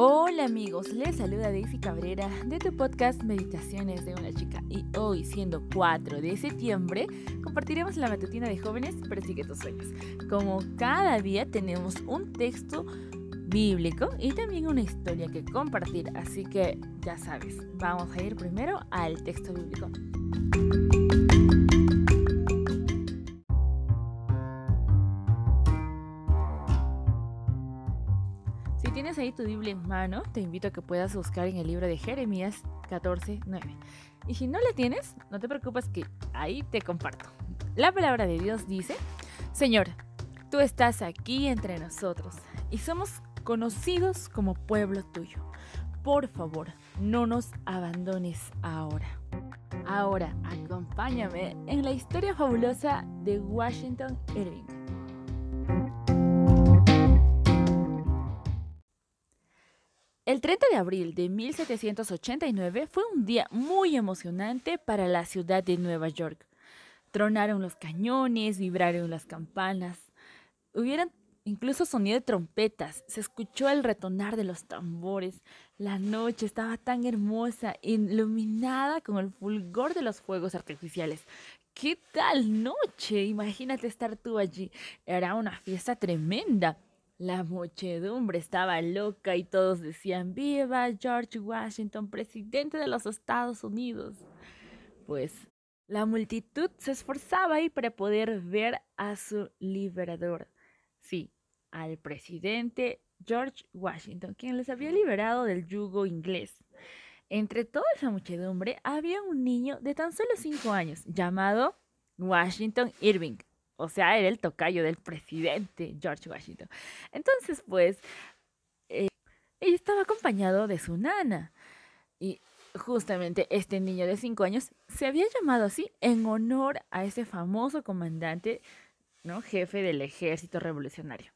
Hola amigos, les saluda Daisy Cabrera de tu podcast Meditaciones de una chica y hoy siendo 4 de septiembre compartiremos la matutina de jóvenes Persigue tus sueños. Como cada día tenemos un texto bíblico y también una historia que compartir, así que ya sabes, vamos a ir primero al texto bíblico. Ahí tu Biblia en mano, te invito a que puedas buscar en el libro de Jeremías 14, 9. Y si no la tienes, no te preocupes que ahí te comparto. La palabra de Dios dice, Señor, tú estás aquí entre nosotros y somos conocidos como pueblo tuyo. Por favor, no nos abandones ahora. Ahora, acompáñame en la historia fabulosa de Washington Irving. El 30 de abril de 1789 fue un día muy emocionante para la ciudad de Nueva York. Tronaron los cañones, vibraron las campanas, hubieran incluso sonido de trompetas, se escuchó el retonar de los tambores. La noche estaba tan hermosa, iluminada con el fulgor de los fuegos artificiales. ¿Qué tal noche? Imagínate estar tú allí. Era una fiesta tremenda. La muchedumbre estaba loca y todos decían, viva George Washington, presidente de los Estados Unidos. Pues la multitud se esforzaba ahí para poder ver a su liberador. Sí, al presidente George Washington, quien les había liberado del yugo inglés. Entre toda esa muchedumbre había un niño de tan solo cinco años llamado Washington Irving o sea, era el tocayo del presidente George Washington. Entonces, pues, eh, estaba acompañado de su nana. Y justamente este niño de cinco años se había llamado así en honor a ese famoso comandante, ¿no? Jefe del ejército revolucionario.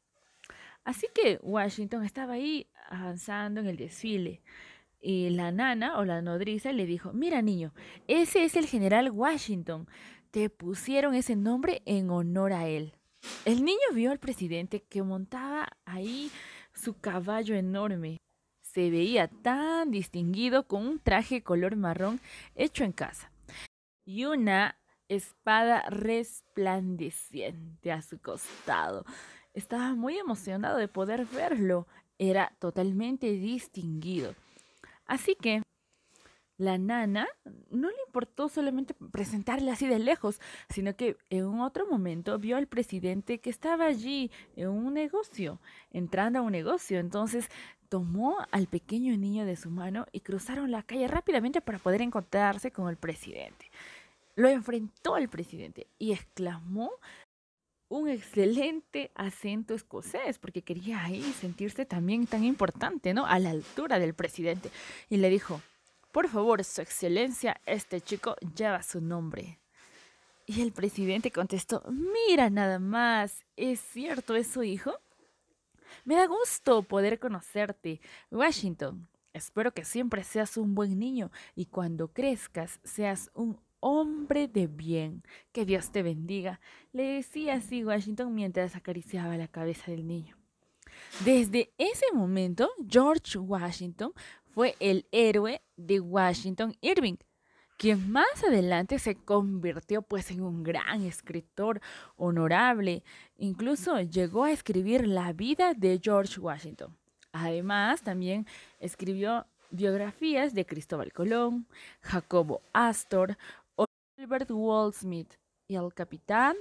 Así que Washington estaba ahí avanzando en el desfile. Y la nana o la nodriza le dijo, mira niño, ese es el general Washington te pusieron ese nombre en honor a él. El niño vio al presidente que montaba ahí su caballo enorme. Se veía tan distinguido con un traje color marrón hecho en casa y una espada resplandeciente a su costado. Estaba muy emocionado de poder verlo. Era totalmente distinguido. Así que la nana no le importó solamente presentarle así de lejos, sino que en un otro momento vio al presidente que estaba allí en un negocio, entrando a un negocio. Entonces tomó al pequeño niño de su mano y cruzaron la calle rápidamente para poder encontrarse con el presidente. Lo enfrentó al presidente y exclamó un excelente acento escocés, porque quería ahí sentirse también tan importante, ¿no? A la altura del presidente. Y le dijo, por favor, Su Excelencia, este chico lleva su nombre. Y el presidente contestó, mira nada más, ¿es cierto, es su hijo? Me da gusto poder conocerte, Washington. Espero que siempre seas un buen niño y cuando crezcas seas un hombre de bien. Que Dios te bendiga, le decía así Washington mientras acariciaba la cabeza del niño. Desde ese momento, George Washington fue el héroe de Washington Irving, quien más adelante se convirtió pues en un gran escritor honorable. Incluso llegó a escribir la vida de George Washington. Además, también escribió biografías de Cristóbal Colón, Jacobo Astor, Albert Waldsmith y el capitán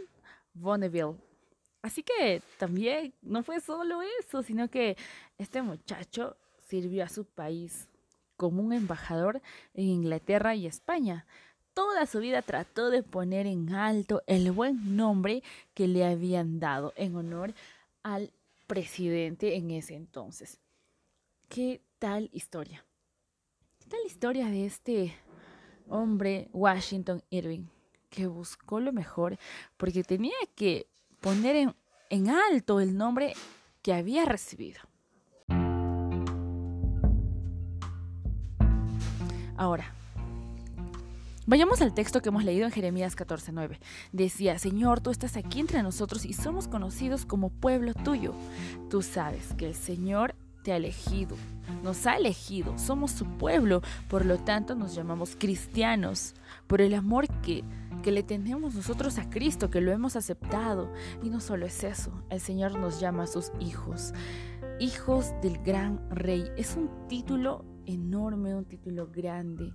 Bonneville. Así que también no fue solo eso, sino que este muchacho sirvió a su país como un embajador en Inglaterra y España. Toda su vida trató de poner en alto el buen nombre que le habían dado en honor al presidente en ese entonces. ¿Qué tal historia? ¿Qué tal historia de este hombre Washington Irving que buscó lo mejor porque tenía que poner en, en alto el nombre que había recibido? Ahora, Vayamos al texto que hemos leído en Jeremías 14:9. Decía, Señor, tú estás aquí entre nosotros y somos conocidos como pueblo tuyo. Tú sabes que el Señor te ha elegido, nos ha elegido, somos su pueblo, por lo tanto nos llamamos cristianos, por el amor que, que le tenemos nosotros a Cristo, que lo hemos aceptado. Y no solo es eso, el Señor nos llama a sus hijos, hijos del gran rey. Es un título enorme, un título grande.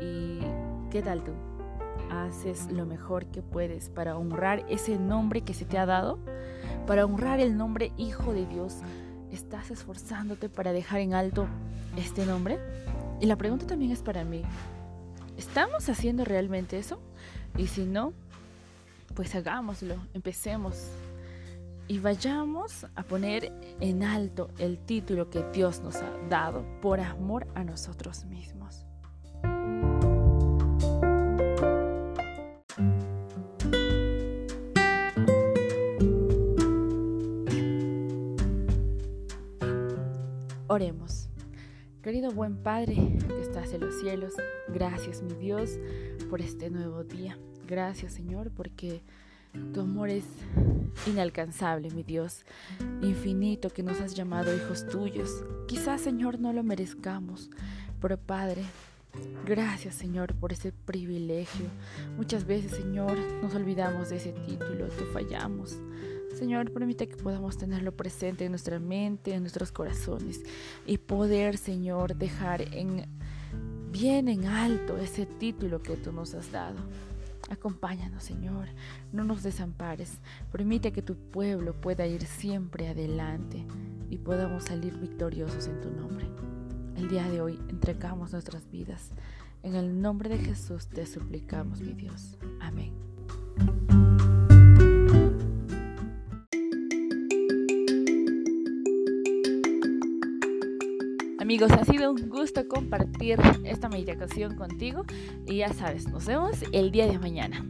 ¿Y qué tal tú? ¿Haces lo mejor que puedes para honrar ese nombre que se te ha dado? Para honrar el nombre Hijo de Dios ¿Estás esforzándote para dejar en alto este nombre? Y la pregunta también es para mí. ¿Estamos haciendo realmente eso? Y si no, pues hagámoslo, empecemos y vayamos a poner en alto el título que Dios nos ha dado por amor a nosotros mismos. Oremos. Querido buen Padre que estás en los cielos, gracias mi Dios por este nuevo día. Gracias Señor porque tu amor es inalcanzable, mi Dios, infinito que nos has llamado hijos tuyos. Quizás Señor no lo merezcamos, pero Padre, Gracias Señor por ese privilegio. Muchas veces Señor nos olvidamos de ese título, te fallamos. Señor, permite que podamos tenerlo presente en nuestra mente, en nuestros corazones y poder, Señor, dejar en bien en alto ese título que tú nos has dado. Acompáñanos, Señor, no nos desampares. Permite que tu pueblo pueda ir siempre adelante y podamos salir victoriosos en tu nombre. El día de hoy entregamos nuestras vidas. En el nombre de Jesús te suplicamos, mi Dios. Amén. Amigos, ha sido un gusto compartir esta meditación contigo y ya sabes, nos vemos el día de mañana.